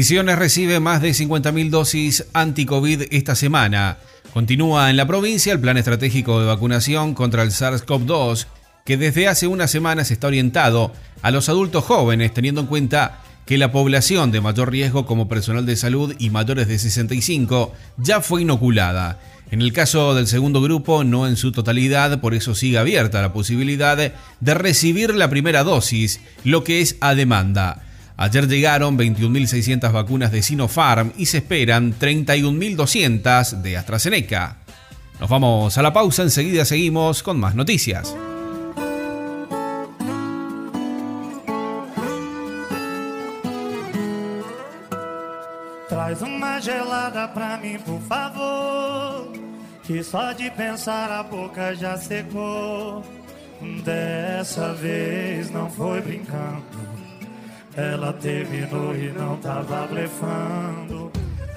Misiones recibe más de 50.000 dosis anti-COVID esta semana. Continúa en la provincia el plan estratégico de vacunación contra el SARS-CoV-2, que desde hace unas semanas está orientado a los adultos jóvenes, teniendo en cuenta que la población de mayor riesgo como personal de salud y mayores de 65 ya fue inoculada. En el caso del segundo grupo, no en su totalidad, por eso sigue abierta la posibilidad de recibir la primera dosis, lo que es a demanda. Ayer llegaron 21.600 vacunas de Sinopharm y se esperan 31.200 de AstraZeneca. Nos vamos a la pausa, enseguida seguimos con más noticias. Traz uma gelada pra mim, por favor. Que só de pensar a boca já secou. Dessa vez não foi brincando. Ela terminou e não tava blefando.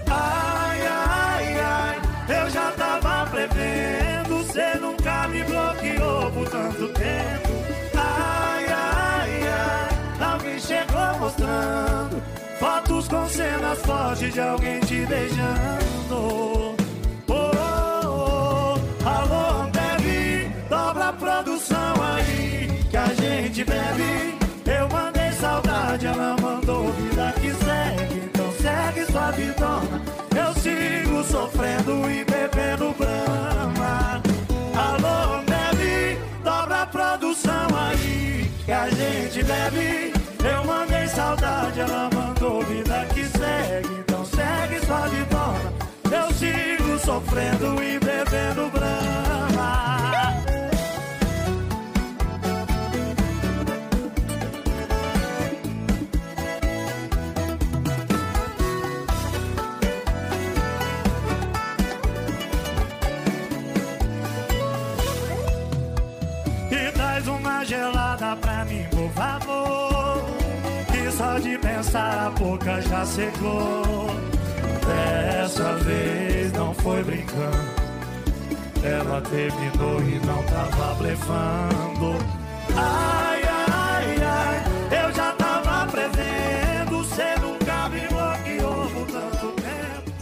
Ai, ai, ai, eu já tava prevendo. Cê nunca me bloqueou por tanto tempo. Ai, ai, ai, alguém chegou mostrando fotos com cenas fortes de alguém te beijando. Oh, oh, oh, alô, bebe, dobra a produção aí que a gente bebe. Saudade, ela mandou vida que segue. Então segue sua vidona. Eu sigo sofrendo e bebendo brama. Alô, bebe, dobra a produção aí que a gente bebe. Eu mandei saudade, ela mandou vida que segue. Então segue sua vidona. Eu sigo sofrendo e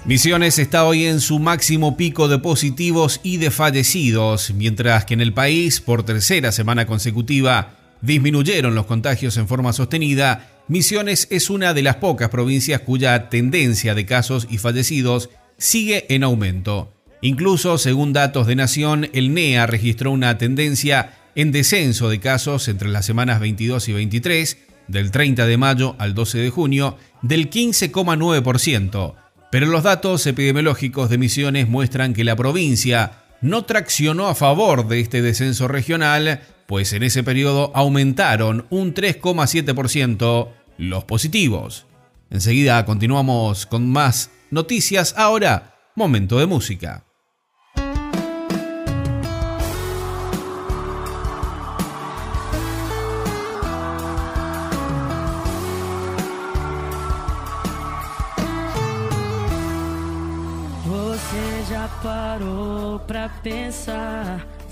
Misiones está hoy en su máximo pico de positivos y de fallecidos, mientras que en el país, por tercera semana consecutiva, disminuyeron los contagios en forma sostenida. Misiones es una de las pocas provincias cuya tendencia de casos y fallecidos sigue en aumento. Incluso, según datos de Nación, el NEA registró una tendencia en descenso de casos entre las semanas 22 y 23, del 30 de mayo al 12 de junio, del 15,9%. Pero los datos epidemiológicos de Misiones muestran que la provincia no traccionó a favor de este descenso regional, pues en ese periodo aumentaron un 3,7% los positivos. Enseguida continuamos con más noticias. Ahora, momento de música.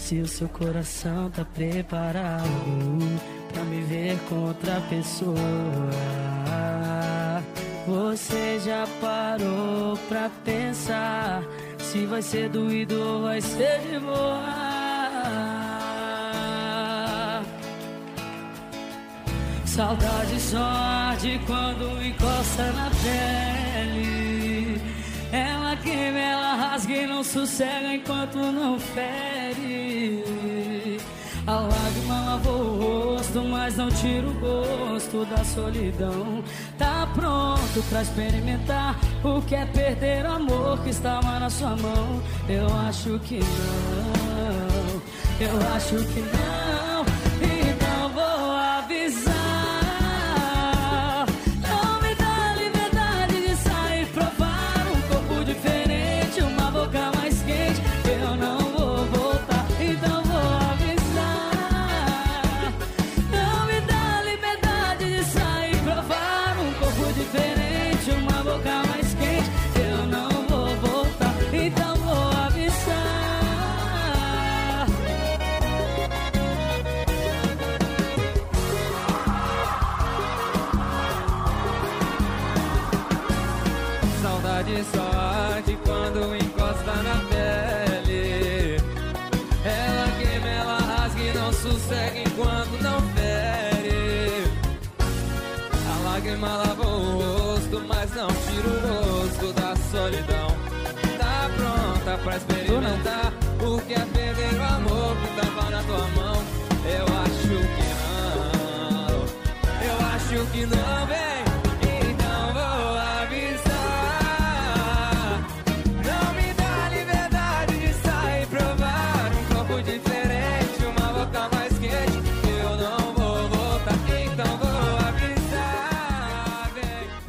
Se o seu coração tá preparado pra me ver com outra pessoa? Você já parou pra pensar se vai ser doído ou vai ser de boa? Saudade só arde quando encosta na pele. Ela queima, ela rasga e não sossega enquanto não fere. A lágrima lavou o rosto, mas não tira o gosto da solidão. Tá pronto pra experimentar o que é perder o amor que estava na sua mão? Eu acho que não, eu acho que não. Então vou avisar. Pra experimentar o que é perder o amor que tava na tua mão. Eu acho que não, eu acho que não,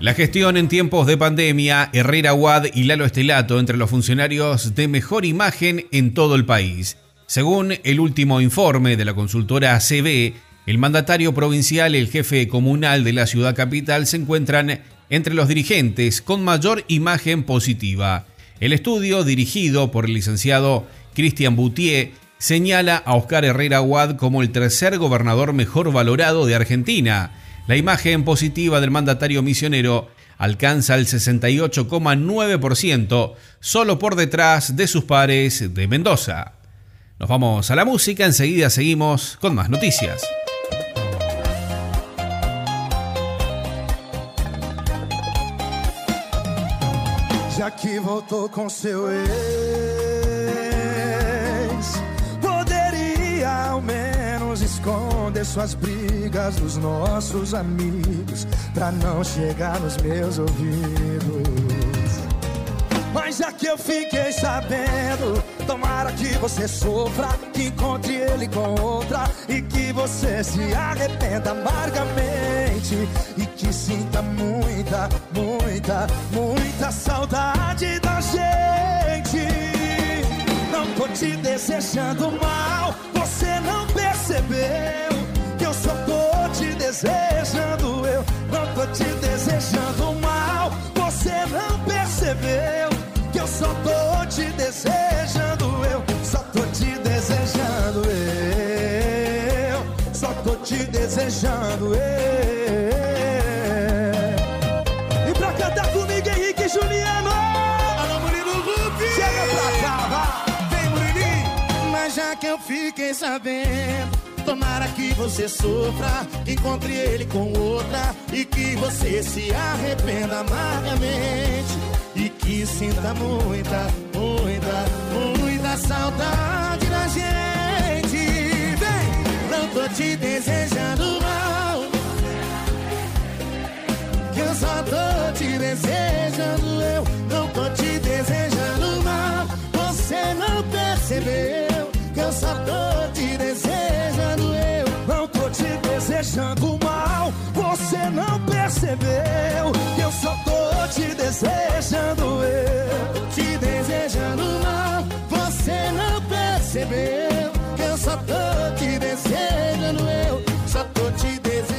La gestión en tiempos de pandemia, Herrera Wad y Lalo Estelato entre los funcionarios de mejor imagen en todo el país. Según el último informe de la consultora ACB, el mandatario provincial y el jefe comunal de la ciudad capital se encuentran entre los dirigentes con mayor imagen positiva. El estudio, dirigido por el licenciado Cristian Boutier, señala a Oscar Herrera Wad como el tercer gobernador mejor valorado de Argentina la imagen positiva del mandatario misionero alcanza el 68,9%, solo por detrás de sus pares de Mendoza. Nos vamos a la música, enseguida seguimos con más noticias. Esconder suas brigas dos nossos amigos pra não chegar nos meus ouvidos. Mas já que eu fiquei sabendo, tomara que você sofra, que encontre ele com outra e que você se arrependa amargamente e que sinta muita, muita, muita saudade da gente. Não tô te desejando mal, percebeu que eu só tô te desejando. Eu não tô te desejando mal. Você não percebeu que eu só tô te desejando. Eu só tô te desejando. Eu só tô te desejando. Eu. E pra cantar comigo, Henrique Juliano. Alô, Murilo Rupi. Chega pra cá, vai. Vem, Murilinho. Mas já que eu fiquei sabendo Tomara que você sofra, encontre ele com outra e que você se arrependa amargamente e que sinta muita, muita, muita saudade da gente. Vem, não tô te desejando mal, que eu só tô te desejando. Eu não tô te desejando mal, você não percebeu que eu só tô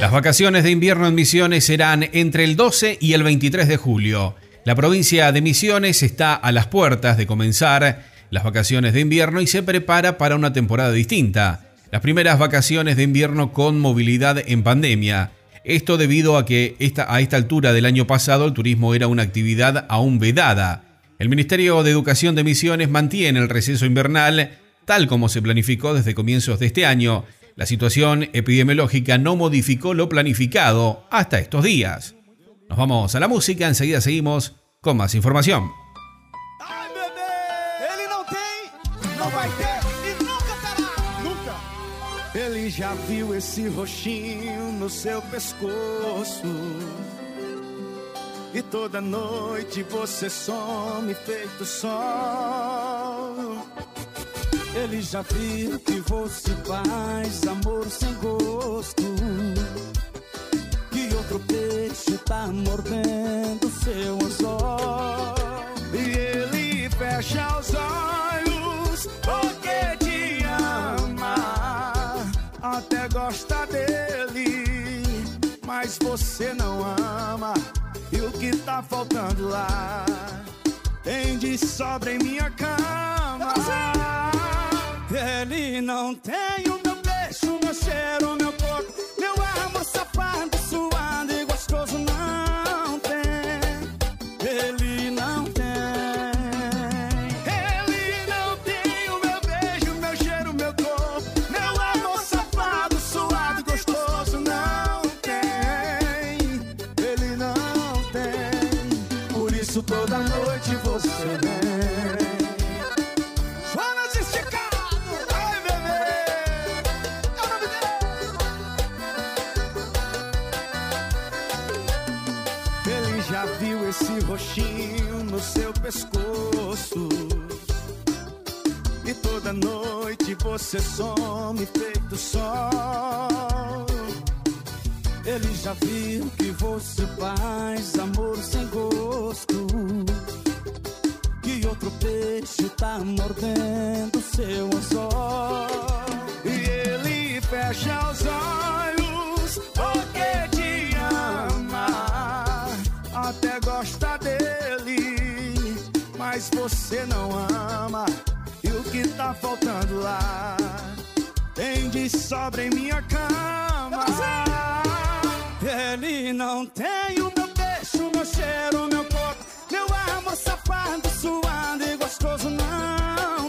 Las vacaciones de invierno en Misiones serán entre el 12 y el 23 de julio. La provincia de Misiones está a las puertas de comenzar las vacaciones de invierno y se prepara para una temporada distinta. Las primeras vacaciones de invierno con movilidad en pandemia. Esto debido a que esta, a esta altura del año pasado el turismo era una actividad aún vedada. El Ministerio de Educación de Misiones mantiene el receso invernal tal como se planificó desde comienzos de este año. La situación epidemiológica no modificó lo planificado hasta estos días. Nos vamos a la música, enseguida seguimos con más información. Já viu esse roxinho no seu pescoço. E toda noite você some feito sol. Ele já viu que você faz amor sem gosto. Que outro peixe tá mordendo seu anzol. E ele fecha os olhos gosta dele, mas você não ama. E o que tá faltando lá tem de sobra em minha cama. Ele não tem o meu beijo, meu cheiro, meu corpo, meu amor safado, suado você some feito sol. Ele já viu que você faz amor sem gosto. Que outro peixe tá mordendo seu anzol. E ele fecha os olhos porque te ama. Até gosta dele, mas você não ama. Tá faltando lá? Tem de sobra em minha cama. Ele não tem o meu beijo, meu cheiro, meu corpo, meu amor safado, suado e gostoso. Não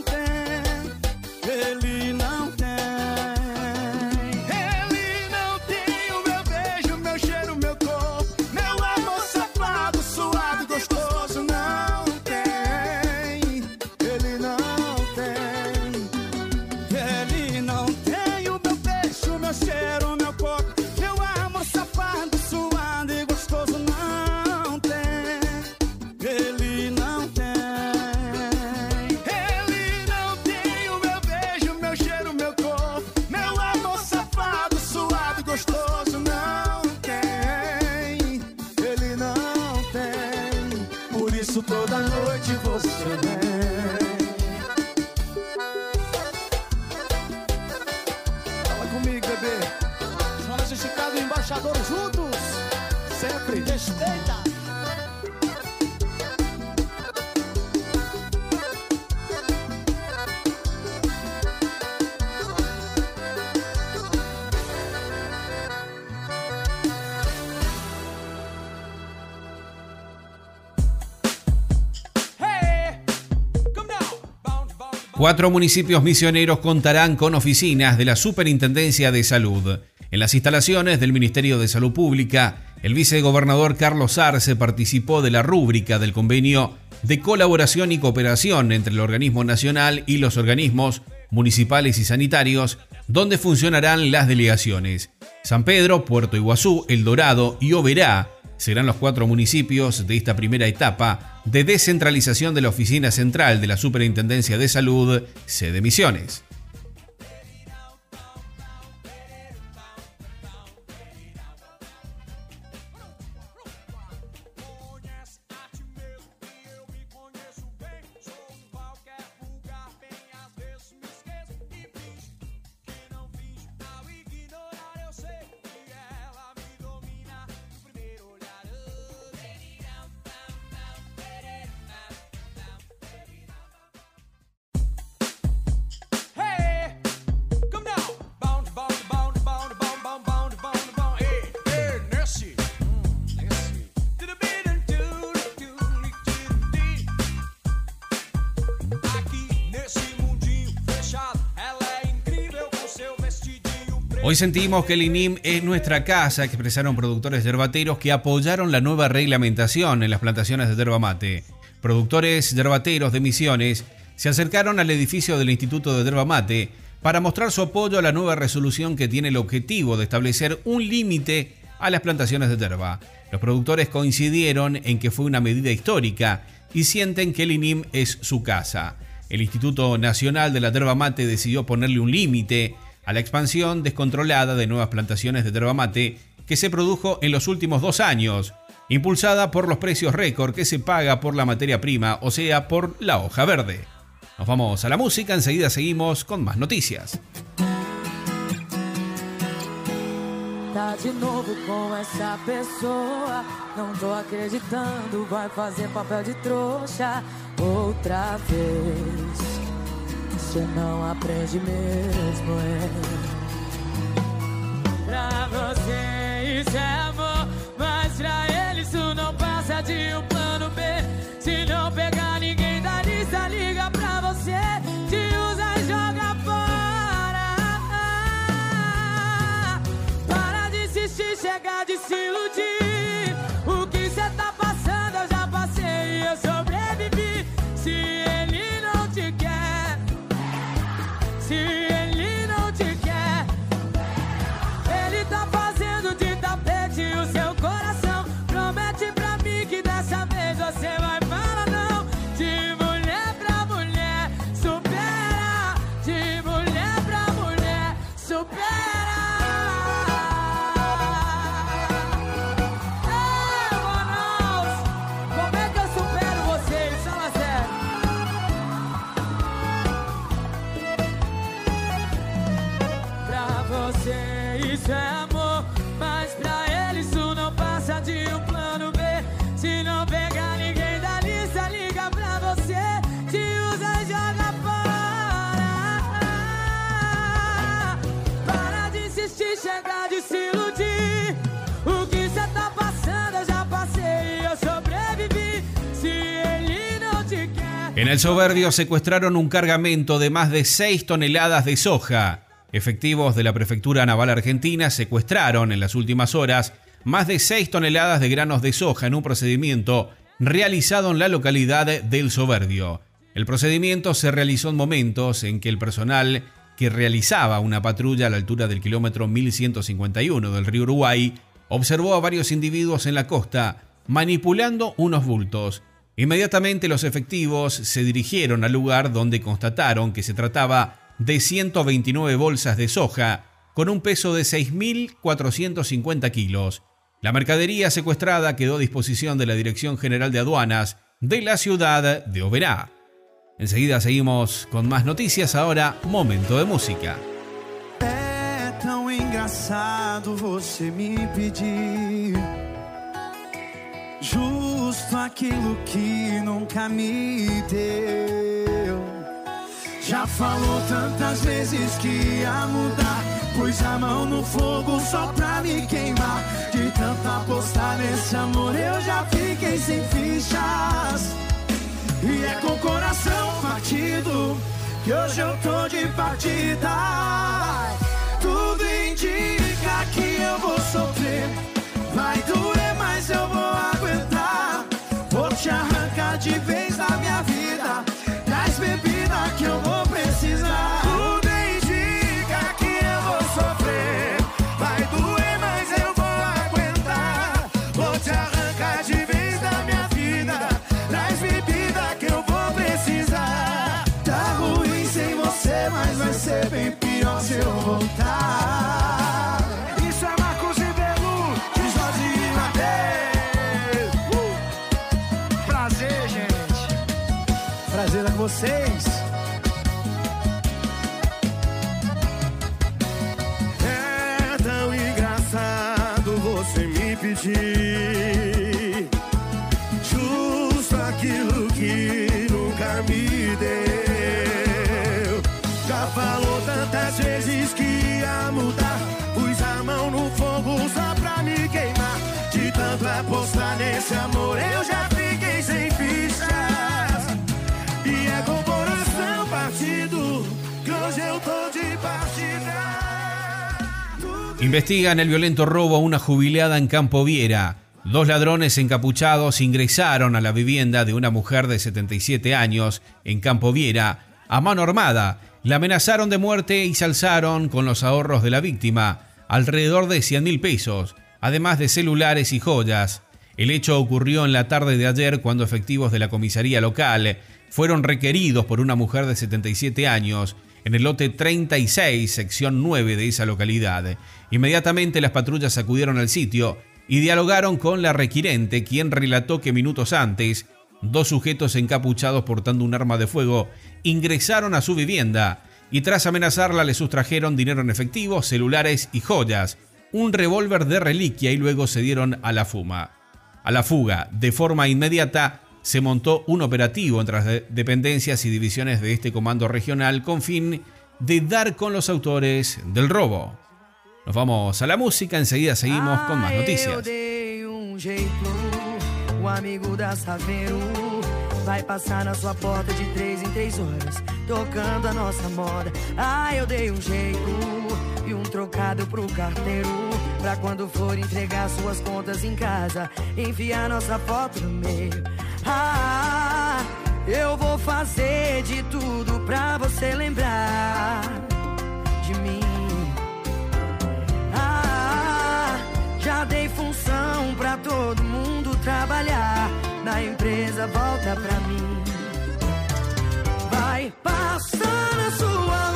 Cuatro municipios misioneros contarán con oficinas de la Superintendencia de Salud. En las instalaciones del Ministerio de Salud Pública, el vicegobernador Carlos Arce participó de la rúbrica del convenio de colaboración y cooperación entre el organismo nacional y los organismos municipales y sanitarios, donde funcionarán las delegaciones. San Pedro, Puerto Iguazú, El Dorado y Oberá serán los cuatro municipios de esta primera etapa de descentralización de la Oficina Central de la Superintendencia de Salud, sede Misiones. Hoy sentimos que el INIM es nuestra casa, expresaron productores yerbateros que apoyaron la nueva reglamentación en las plantaciones de yerba mate. Productores yerbateros de Misiones se acercaron al edificio del Instituto de Yerba Mate para mostrar su apoyo a la nueva resolución que tiene el objetivo de establecer un límite a las plantaciones de yerba. Los productores coincidieron en que fue una medida histórica y sienten que el INIM es su casa. El Instituto Nacional de la Yerba Mate decidió ponerle un límite a la expansión descontrolada de nuevas plantaciones de yerba mate que se produjo en los últimos dos años, impulsada por los precios récord que se paga por la materia prima, o sea, por la hoja verde. Nos vamos a la música, enseguida seguimos con más noticias. Você não aprende mesmo, é. Pra você isso é amor, mas pra ele isso não passa de um plano B. Se não pegar ninguém da lista, liga pra você. El soberbio secuestraron un cargamento de más de 6 toneladas de soja. Efectivos de la Prefectura Naval Argentina secuestraron en las últimas horas más de 6 toneladas de granos de soja en un procedimiento realizado en la localidad del Soberbio. El procedimiento se realizó en momentos en que el personal que realizaba una patrulla a la altura del kilómetro 1151 del río Uruguay observó a varios individuos en la costa manipulando unos bultos. Inmediatamente los efectivos se dirigieron al lugar donde constataron que se trataba de 129 bolsas de soja con un peso de 6.450 kilos. La mercadería secuestrada quedó a disposición de la Dirección General de Aduanas de la ciudad de Oberá. Enseguida seguimos con más noticias, ahora momento de música. Aquilo que nunca me deu. Já falou tantas vezes que ia mudar. Pus a mão no fogo só pra me queimar. De tanto apostar nesse amor, eu já fiquei sem fichas. E é com o coração partido que hoje eu tô de partida. Tudo indica que eu vou sofrer. Vai doer, mas eu vou aguentar. Vou te arrancar de vez da minha vida. Traz bebida que eu vou precisar. Tudo indica que eu vou sofrer. Vai doer, mas eu vou aguentar. Vou te arrancar de vez da minha vida. Traz bebida que eu vou precisar. Tá ruim sem você, mas vai ser bem pior se eu voltar. Vocês. É tão engraçado você me pedir Justo aquilo que nunca me deu. Já falou tantas vezes que ia mudar Pus a mão no fogo só pra me queimar. De tanto apostar nesse amor Investigan el violento robo a una jubilada en Campo Viera. Dos ladrones encapuchados ingresaron a la vivienda de una mujer de 77 años en Campo Viera a mano armada. La amenazaron de muerte y se alzaron con los ahorros de la víctima, alrededor de 100 mil pesos, además de celulares y joyas. El hecho ocurrió en la tarde de ayer cuando efectivos de la comisaría local fueron requeridos por una mujer de 77 años en el lote 36, sección 9 de esa localidad. Inmediatamente las patrullas acudieron al sitio y dialogaron con la requirente, quien relató que minutos antes, dos sujetos encapuchados portando un arma de fuego ingresaron a su vivienda y tras amenazarla le sustrajeron dinero en efectivo, celulares y joyas, un revólver de reliquia y luego se dieron a la fuma. A la fuga, de forma inmediata, se montó un operativo entre las de- dependencias y divisiones de este comando regional con fin de dar con los autores del robo. Nos vamos a la música, enseguida seguimos con más noticias. vai passar na sua porta de três em três horas, tocando a nossa moda. Ah, eu dei um jeito um trocado pro carteiro, pra quando for entregar suas contas em casa, enfiar nossa foto no meio. Ah, eu vou fazer de tudo pra você lembrar de mim. Ah, já dei função pra todo mundo trabalhar. Na empresa volta pra mim. Vai passar na sua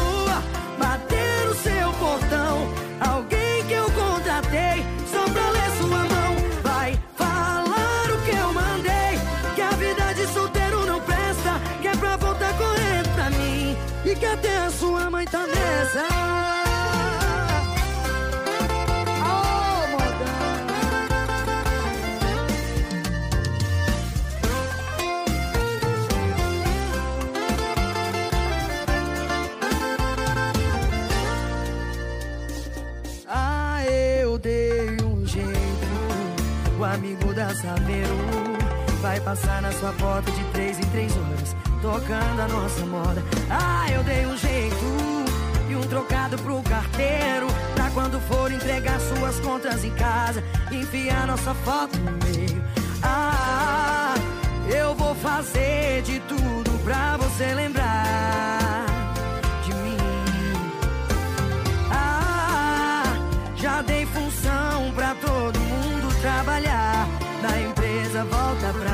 Oh, ah, amigo da Saveiro Vai passar na sua porta de três em três horas Tocando a nossa moda. Ah, eu dei um jeito trocado pro carteiro, pra quando for entregar suas contas em casa, enfiar nossa foto no meio. Ah, eu vou fazer de tudo pra você lembrar de mim. Ah, já dei função pra todo mundo trabalhar da empresa volta pra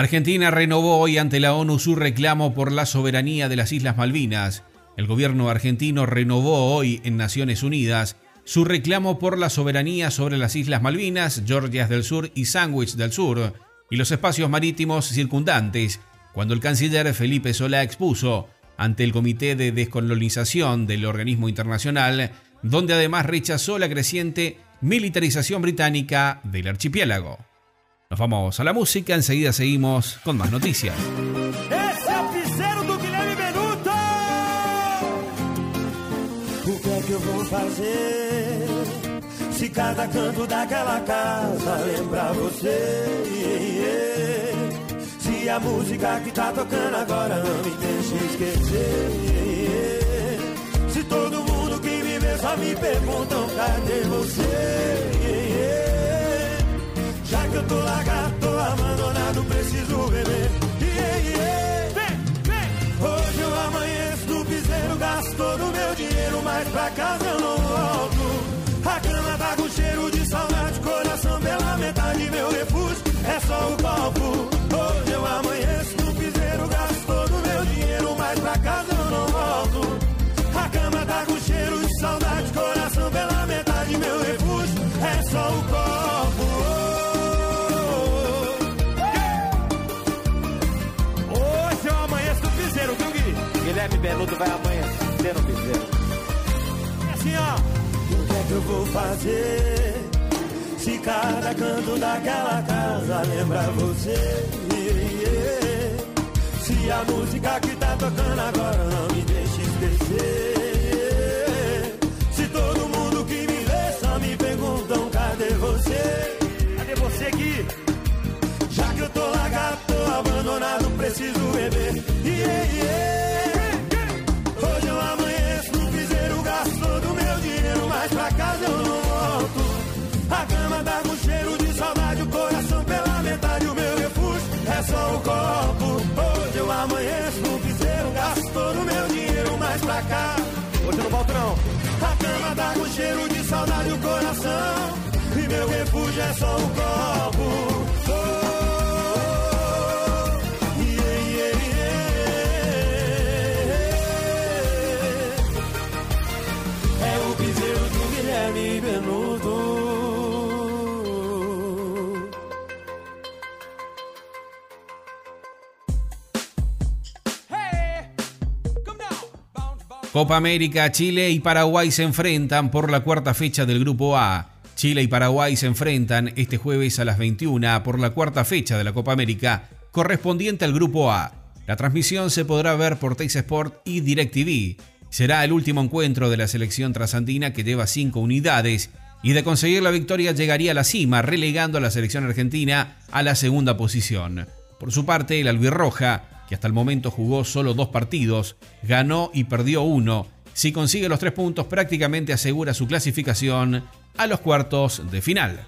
Argentina renovó hoy ante la ONU su reclamo por la soberanía de las Islas Malvinas. El gobierno argentino renovó hoy en Naciones Unidas su reclamo por la soberanía sobre las Islas Malvinas, Georgias del Sur y Sandwich del Sur, y los espacios marítimos circundantes, cuando el canciller Felipe Solá expuso ante el Comité de Descolonización del organismo internacional, donde además rechazó la creciente militarización británica del archipiélago. Nos vamos a la música, enseguida seguimos con más noticias. É o que é que eu vou fazer? Se cada canto daquela casa lembrar você Se a música que tá tocando agora não me deixa esquecer Se todo mundo que me vê só me perguntam cadê você eu tô largado, Vai amanhecer no piseiro. É assim, ó. O que é que eu vou fazer? Se cada canto daquela casa lembra você. Se a música que tá tocando agora não me deixa esquecer. Se todo mundo que me vê só me perguntam cadê você? Cadê você, Gui? Já que eu tô largado, tô abandonado, preciso beber. Yeah, yeah. Só o copo. Hoje eu amanheço no piseiro, gasto todo o meu dinheiro, mas pra cá. Hoje eu não volto não. A cama dá com cheiro de saudade, o coração. E meu refúgio é só o copo. Oh, yeah, Copa América, Chile y Paraguay se enfrentan por la cuarta fecha del Grupo A. Chile y Paraguay se enfrentan este jueves a las 21 por la cuarta fecha de la Copa América, correspondiente al Grupo A. La transmisión se podrá ver por Teis Sport y DirecTV. Será el último encuentro de la selección trasandina que lleva cinco unidades y de conseguir la victoria llegaría a la cima, relegando a la selección argentina a la segunda posición. Por su parte, el albirroja, que hasta el momento jugó solo dos partidos, ganó y perdió uno. Si consigue los tres puntos, prácticamente asegura su clasificación a los cuartos de final.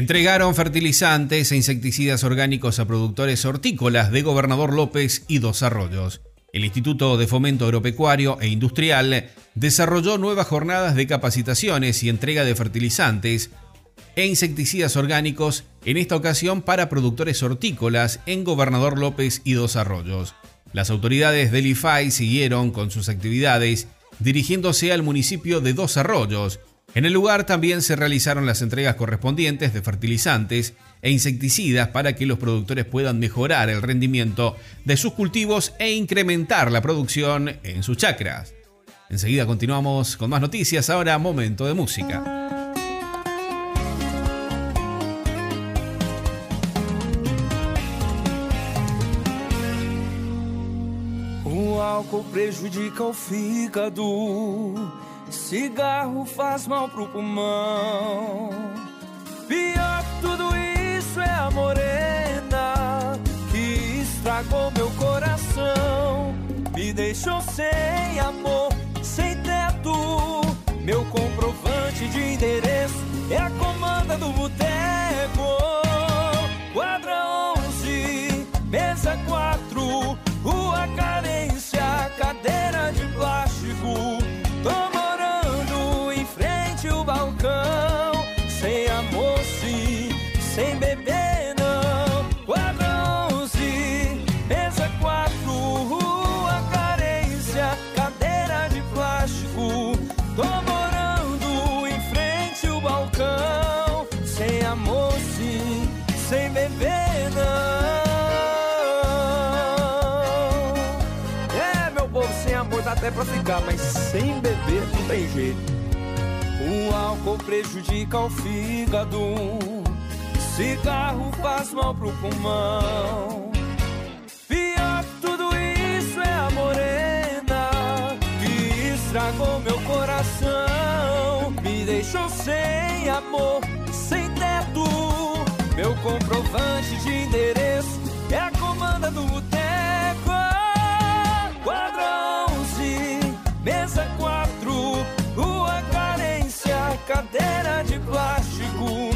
Entregaron fertilizantes e insecticidas orgánicos a productores hortícolas de Gobernador López y Dos Arroyos. El Instituto de Fomento Agropecuario e Industrial desarrolló nuevas jornadas de capacitaciones y entrega de fertilizantes e insecticidas orgánicos, en esta ocasión para productores hortícolas en Gobernador López y Dos Arroyos. Las autoridades del IFAI siguieron con sus actividades dirigiéndose al municipio de Dos Arroyos. En el lugar también se realizaron las entregas correspondientes de fertilizantes e insecticidas para que los productores puedan mejorar el rendimiento de sus cultivos e incrementar la producción en sus chacras. Enseguida continuamos con más noticias, ahora momento de música. álcool prejudica fígado, cigarro faz mal pro pulmão. Pior que tudo isso é a morena que estragou meu coração, me deixou sem amor, sem teto. Meu comprovante de endereço é a comanda do boteco. Quadra 11, mesa 4, rua carência cadeira de plástico. Tô sem beber, não. Quadra 11, mesa 4, rua carência, cadeira de plástico. Tô morando em frente ao balcão. Sem amor, sim, sem beber, não. até pra ficar, mas sem beber não tem jeito. O álcool prejudica o fígado, cigarro faz mal pro pulmão. Pior que tudo isso é a morena que estragou meu coração, me deixou sem amor, sem teto. Meu comprovante de endereço é a comanda do boteco. Quadrão mesa 4, rua carência, cadeira de plástico.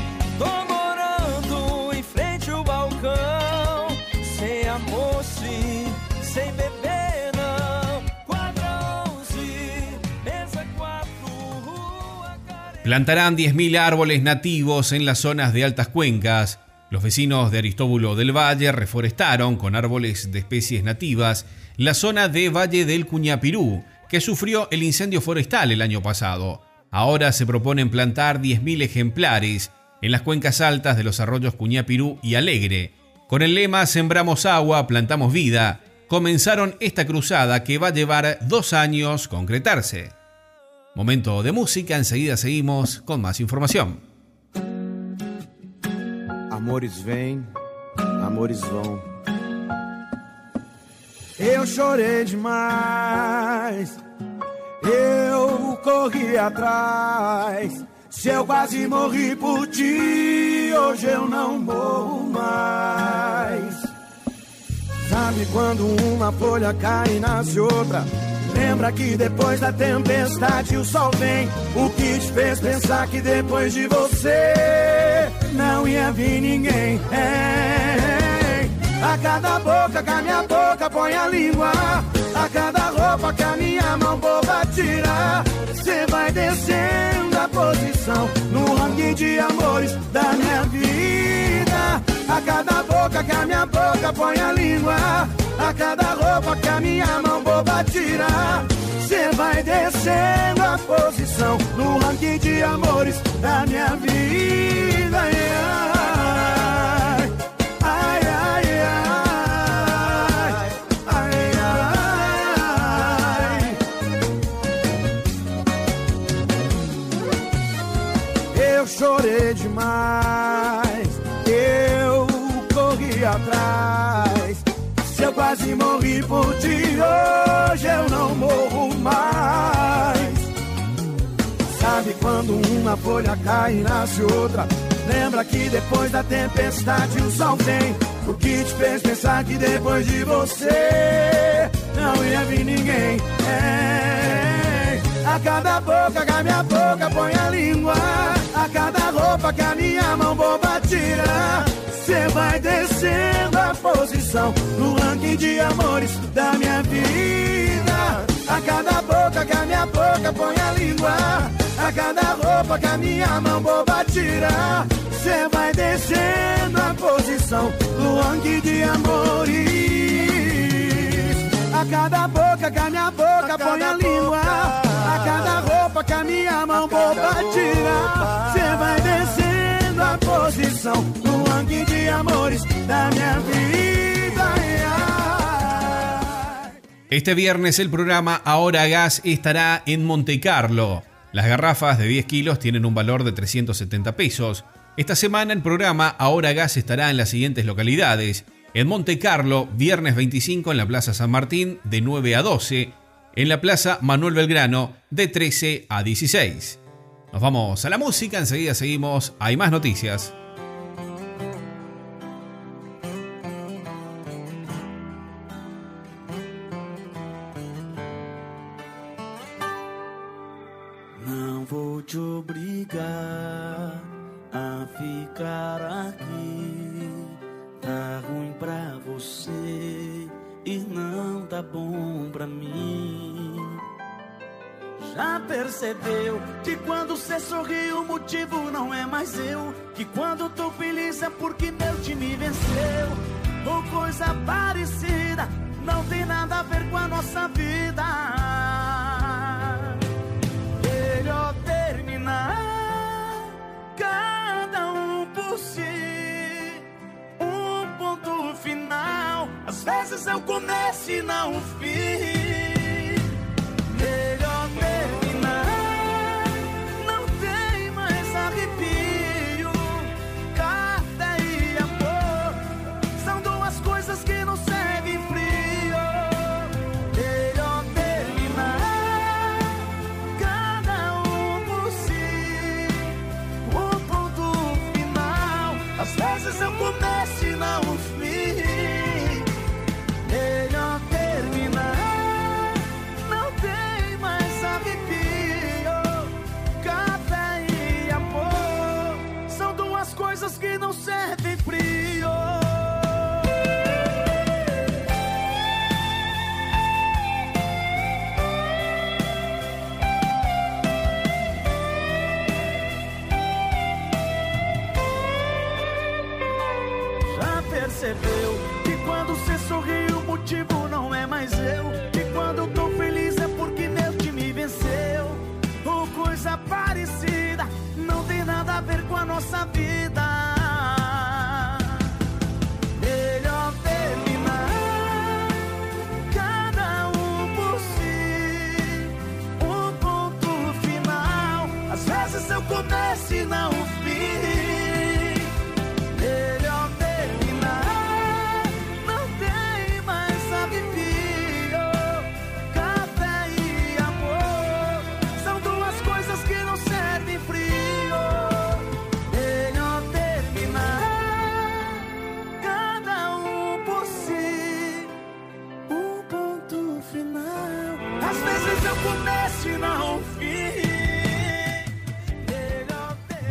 Plantarán 10.000 árboles nativos en las zonas de altas cuencas. Los vecinos de Aristóbulo del Valle reforestaron con árboles de especies nativas la zona de Valle del Cuñapirú, que sufrió el incendio forestal el año pasado. Ahora se proponen plantar 10.000 ejemplares en las cuencas altas de los arroyos Cuñapirú y Alegre. Con el lema Sembramos agua, plantamos vida, comenzaron esta cruzada que va a llevar dos años concretarse. Momento de música, enseguida seguimos con más información. Amores vêm, amores vão. Eu chorei demais, eu corri atrás. Se eu quase morri por ti, hoje eu não morro mais. Sabe quando uma folha cai e nasce outra? Lembra que depois da tempestade o sol vem. O que te fez pensar que depois de você não ia vir ninguém? É. A cada boca que a minha boca põe a língua. A cada roupa que a minha mão boba tira. Cê vai descendo a posição no ranking de amores da minha vida. A cada boca que a minha boca põe a língua. A cada roupa que a minha mão boba tira Cê vai descendo a posição No ranking de amores da minha vida Ai, ai, ai, ai, ai, ai. Eu chorei demais quase morri por ti, hoje eu não morro mais. Sabe quando uma folha cai e nasce outra? Lembra que depois da tempestade o sol vem. O que te fez pensar que depois de você não ia vir ninguém? É. A cada boca que a minha boca põe a língua, a cada roupa que a minha mão boba tira. Cê vai descendo a posição no ranking de amores da minha vida. A cada boca que a minha boca põe a língua. A cada roupa que a minha mão boba tira. Cê vai descendo a posição no ranking de amores. A cada boca que a minha boca põe a língua A cada roupa que a minha mão boba tira Cê vai descendo posição No de amores da minha vida Este viernes el programa Ahora Gas estará en Monte Carlo. Las garrafas de 10 kilos tienen un valor de 370 pesos. Esta semana el programa Ahora Gas estará en las siguientes localidades. En Monte Carlo, viernes 25 en la Plaza San Martín de 9 a 12, en la Plaza Manuel Belgrano de 13 a 16. Nos vamos a la música, enseguida seguimos, hay más noticias. No voy a obligar a ficar aquí. Tá ruim pra você e não tá bom pra mim. Já percebeu que quando cê sorri o motivo não é mais eu? Que quando tô feliz é porque meu time venceu? Ou coisa parecida, não tem nada a ver com a nossa vida. Melhor terminar, cada um por si ponto final. Às vezes é o começo e não o fim.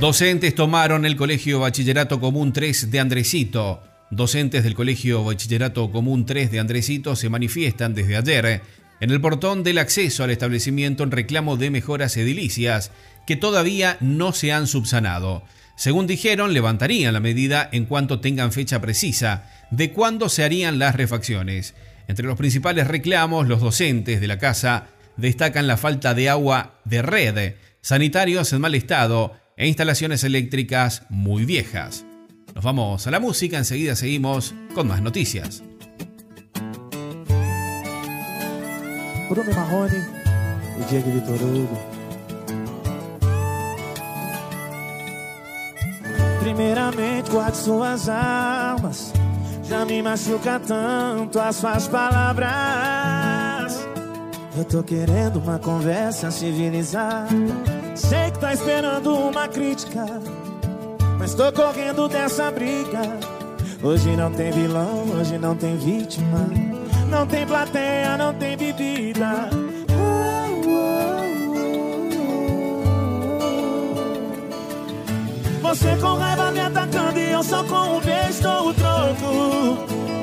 Docentes tomaron el Colegio Bachillerato Común 3 de Andresito. Docentes del Colegio Bachillerato Común 3 de Andresito se manifiestan desde ayer en el portón del acceso al establecimiento en reclamo de mejoras edilicias que todavía no se han subsanado. Según dijeron, levantarían la medida en cuanto tengan fecha precisa de cuándo se harían las refacciones. Entre los principales reclamos, los docentes de la casa destacan la falta de agua de red, sanitarios en mal estado e instalaciones eléctricas muy viejas. Nos vamos a la música, enseguida seguimos con más noticias. Já me machuca tanto. Eu tô querendo uma conversa civilizada. Sei que tá esperando uma crítica, mas tô correndo dessa briga. Hoje não tem vilão, hoje não tem vítima. Não tem plateia, não tem bebida. Você com raiva me atacando e eu só com um beijo dou o troco.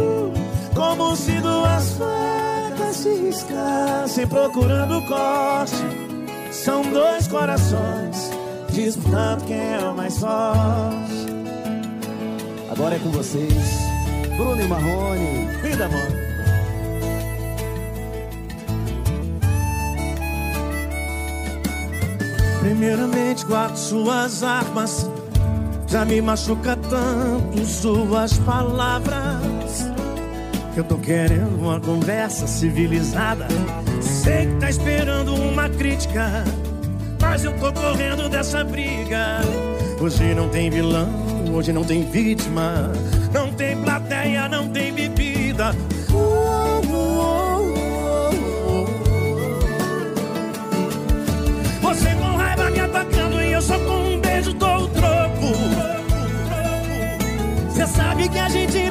Como se duas facas se procurando corte. São dois corações disputando quem é o mais forte. Agora é com vocês, Bruno e Marrone. Vida, amor. Primeiramente guardo suas armas Já me machuca tanto suas palavras eu tô querendo uma conversa civilizada. Sei que tá esperando uma crítica Mas eu tô correndo dessa briga. Hoje não tem vilão, hoje não tem vítima. Não tem plateia, não tem bebida. Você com raiva me atacando e eu só com um beijo dou o troco. Você sabe que a gente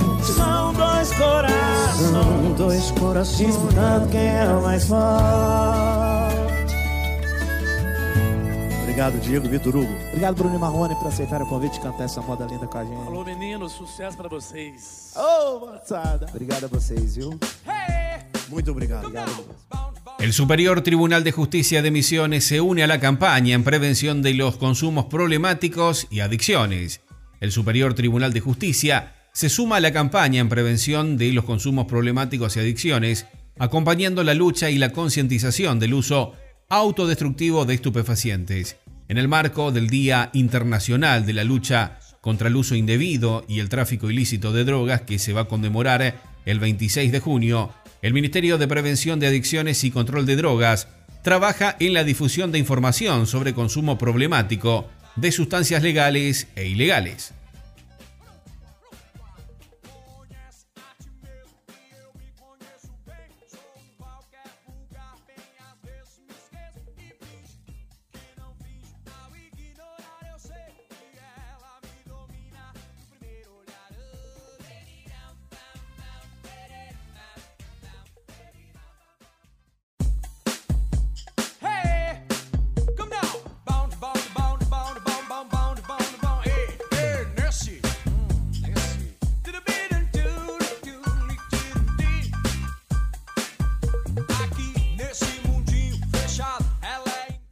São dois corações. São dois corações disputando quem é o mais forte. Obrigado, Diego Vitor Hugo. Obrigado, Bruno e Marrone, por aceitar o convite de cantar essa moda linda com a gente. Alô, meninos, sucesso pra vocês. Ô, oh, moçada. Obrigado a vocês, viu? Muito obrigado. Obrigado. El Superior Tribunal de Justicia de Misiones se une a la campaña en prevención de los consumos problemáticos y adicciones. El Superior Tribunal de Justicia se suma a la campaña en prevención de los consumos problemáticos y adicciones, acompañando la lucha y la concientización del uso autodestructivo de estupefacientes. En el marco del Día Internacional de la Lucha contra el Uso Indebido y el Tráfico Ilícito de Drogas, que se va a conmemorar el 26 de junio, el Ministerio de Prevención de Adicciones y Control de Drogas trabaja en la difusión de información sobre consumo problemático de sustancias legales e ilegales.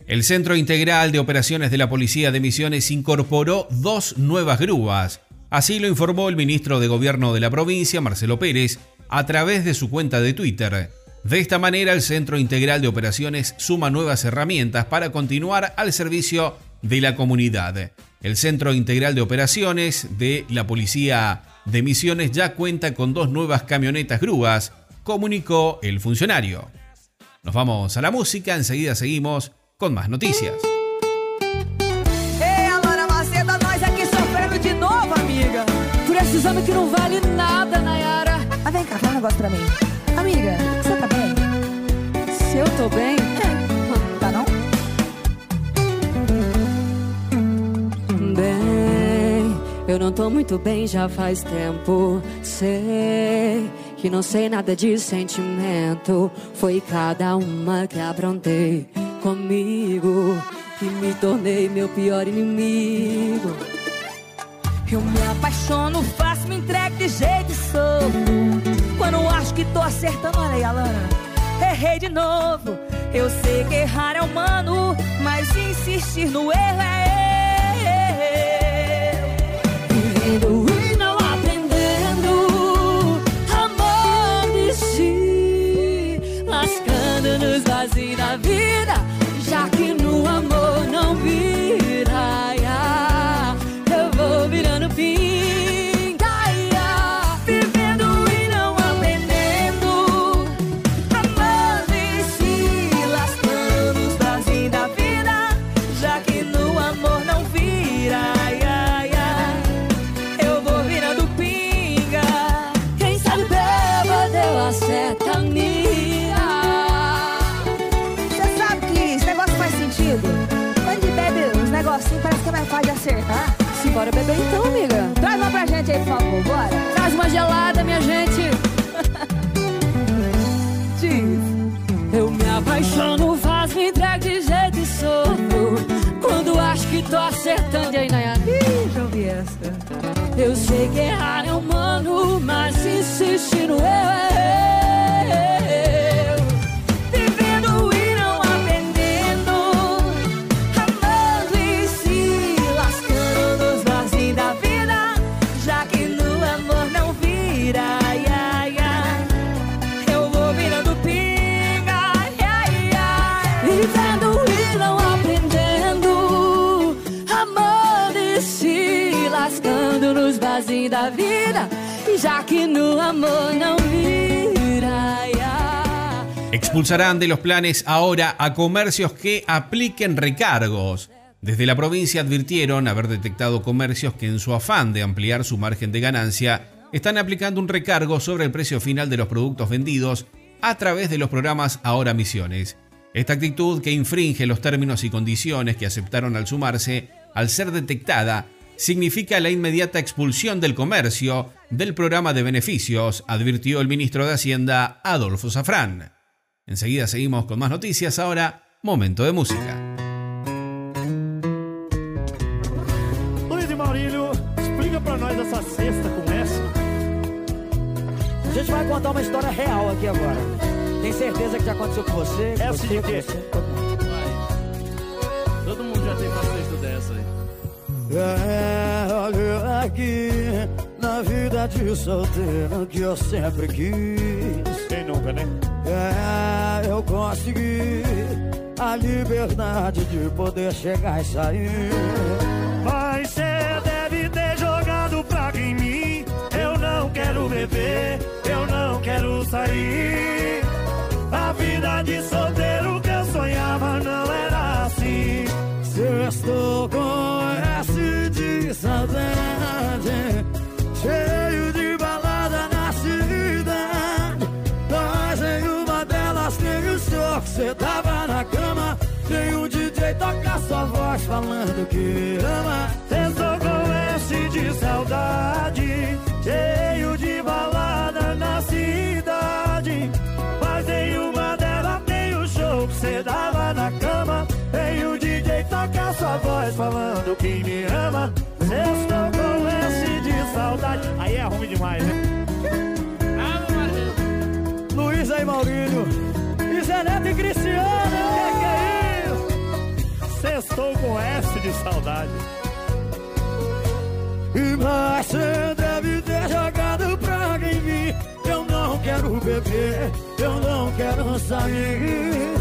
El Centro Integral de Operaciones de la Policía de Misiones incorporó dos nuevas grúas. Así lo informó el ministro de Gobierno de la provincia, Marcelo Pérez, a través de su cuenta de Twitter. De esta manera, el Centro Integral de Operaciones suma nuevas herramientas para continuar al servicio de la comunidad. El Centro Integral de Operaciones de la Policía de Misiones ya cuenta con dos nuevas camionetas grúas, comunicó el funcionario. Nos vamos a la música, enseguida seguimos con más noticias. Ei, Alana Maceda, nós aqui sofrendo de novo, amiga. Precisando que não vale nada, Nayara. Ah, vem cá, fala um negócio pra mim. Amiga, você tá bem? Se eu tô bem? É. Tá não? Bem, eu não tô muito bem já faz tempo. Sei que não sei nada de sentimento. Foi cada uma que aprontei comigo que me tornei meu pior inimigo. Eu me apaixono, faço, me entrego de jeito e sou. Quando acho que tô acertando, olha aí, Alana. errei de novo. Eu sei que errar é humano, mas insistir no erro é eu. Vivendo e não aprendendo, amando e se lascando nos vazios da vida, aí, Nayara? Já ouvi essa. Eu sei que errar é humano, mas insistir no eu é. Expulsarán de los planes ahora a comercios que apliquen recargos. Desde la provincia advirtieron haber detectado comercios que en su afán de ampliar su margen de ganancia están aplicando un recargo sobre el precio final de los productos vendidos a través de los programas Ahora Misiones. Esta actitud que infringe los términos y condiciones que aceptaron al sumarse, al ser detectada, significa la inmediata expulsión del comercio del programa de beneficios, advirtió el ministro de Hacienda Adolfo Safrán. Enseguida seguimos con más noticias, ahora momento de música. A gente vai contar uma história real aqui agora. Tem certeza que já aconteceu com você? com Essa você, É, olha aqui, na vida de solteiro que eu sempre quis. Quem nunca, né? É, eu consegui a liberdade de poder chegar e sair. Mas cê deve ter jogado praga em mim. Eu não quero beber, eu não quero sair. A vida de solteiro que eu sonhava não era assim. Se eu estou com S de saudade, cheio de balada na cidade. Mas em uma delas tem o senhor que cê tava na cama. Tem o DJ tocar sua voz falando que ama. Com S de saudade, cheio Maurílio. E Zé Neto e Cristiano. Que que é isso? Sextou com S de saudade. E mas cê deve ter jogado praga em mim. Eu não quero beber, eu não quero sair.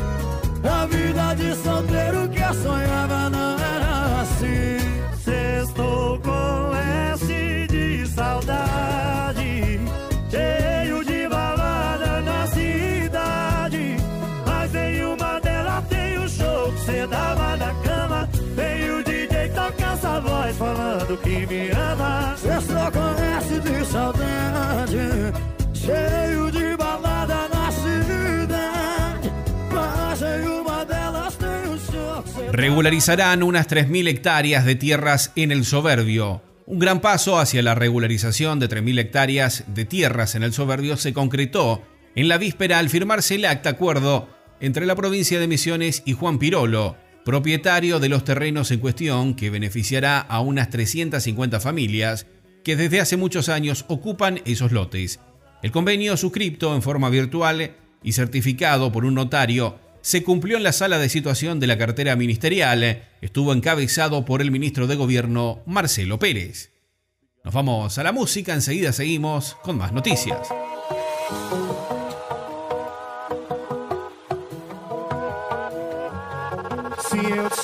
A vida de solteiro que eu sonhava não falando que me ama. Estou com S de saudade, cheio de balada na cidade. Mas em uma delas tem o show que cê regularizarán unas 3.000 hectáreas de tierras en el Soberbio. Un gran paso hacia la regularización de 3.000 hectáreas de tierras en el Soberbio se concretó en la víspera al firmarse el acta acuerdo entre la provincia de Misiones y Juan Pirolo, propietario de los terrenos en cuestión que beneficiará a unas 350 familias que desde hace muchos años ocupan esos lotes. El convenio suscripto en forma virtual y certificado por un notario, se cumplió en la sala de situación de la cartera ministerial. Estuvo encabezado por el ministro de Gobierno, Marcelo Pérez. Nos vamos a la música, enseguida seguimos con más noticias.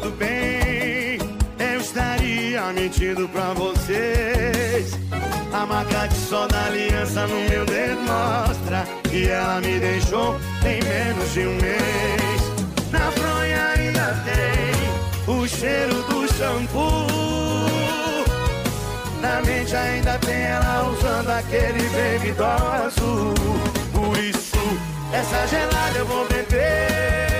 Tudo bem, eu estaria mentindo pra vocês. A marca de sol da aliança no meu dedo mostra que ela me deixou em menos de um mês. Na fronha ainda tem o cheiro do shampoo. Na mente ainda tem ela usando aquele baby doll azul. Por isso, essa gelada eu vou beber.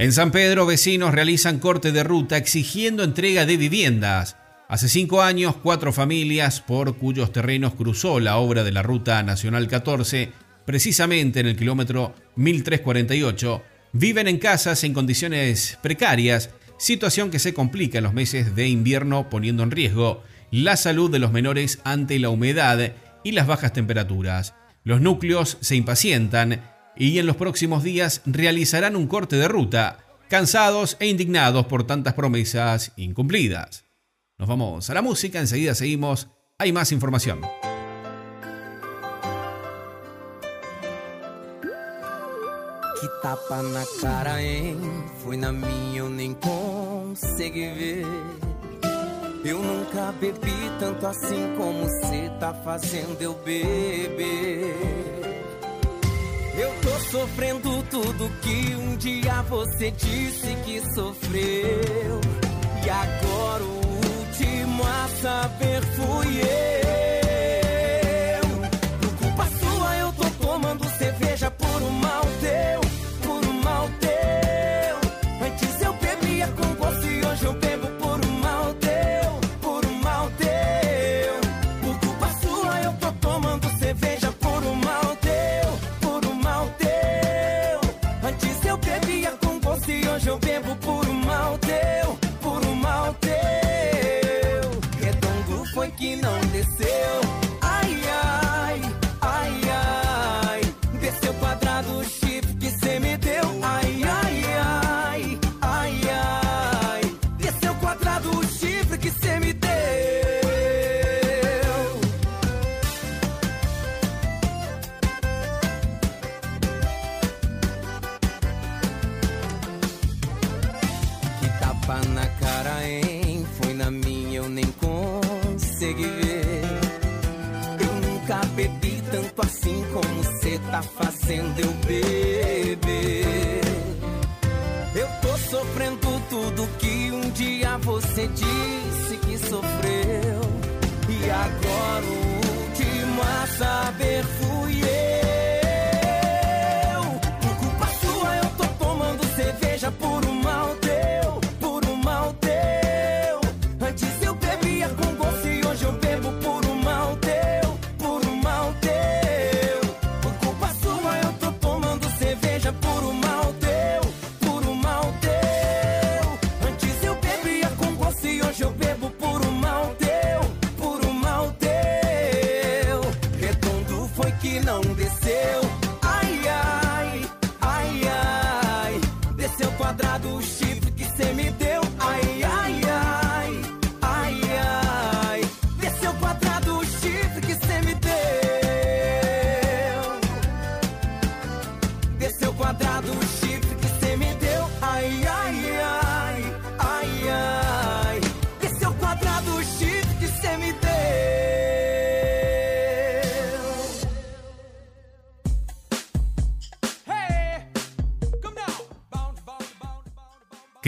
En San Pedro, vecinos realizan corte de ruta exigiendo entrega de viviendas. Hace cinco años, cuatro familias por cuyos terrenos cruzó la obra de la Ruta Nacional 14, precisamente en el kilómetro 1348, viven en casas en condiciones precarias, situación que se complica en los meses de invierno poniendo en riesgo la salud de los menores ante la humedad y las bajas temperaturas. Los núcleos se impacientan y en los próximos días realizarán un corte de ruta, cansados e indignados por tantas promesas incumplidas. Nos vamos a la música, enseguida seguimos, hay más información. Que tapa na cara, hein? Foi na minha, eu nem consegui ver. Eu nunca bebi tanto assim como cê tá fazendo eu beber. Sofrendo tudo que um dia você disse que sofreu. E agora o último a saber fui eu.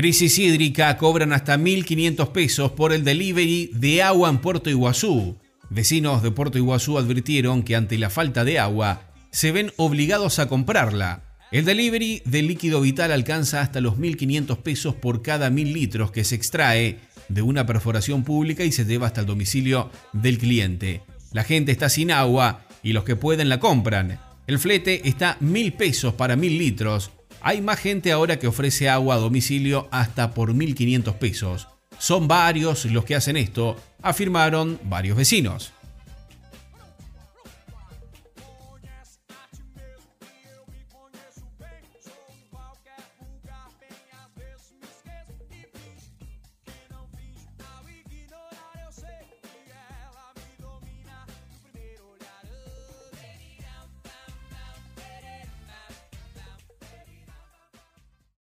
Crisis hídrica cobran hasta 1.500 pesos por el delivery de agua en Puerto Iguazú. Vecinos de Puerto Iguazú advirtieron que ante la falta de agua se ven obligados a comprarla. El delivery de líquido vital alcanza hasta los 1.500 pesos por cada 1.000 litros que se extrae de una perforación pública y se lleva hasta el domicilio del cliente. La gente está sin agua y los que pueden la compran. El flete está 1.000 pesos para 1.000 litros hay más gente ahora que ofrece agua a domicilio hasta por 1.500 pesos. Son varios los que hacen esto, afirmaron varios vecinos.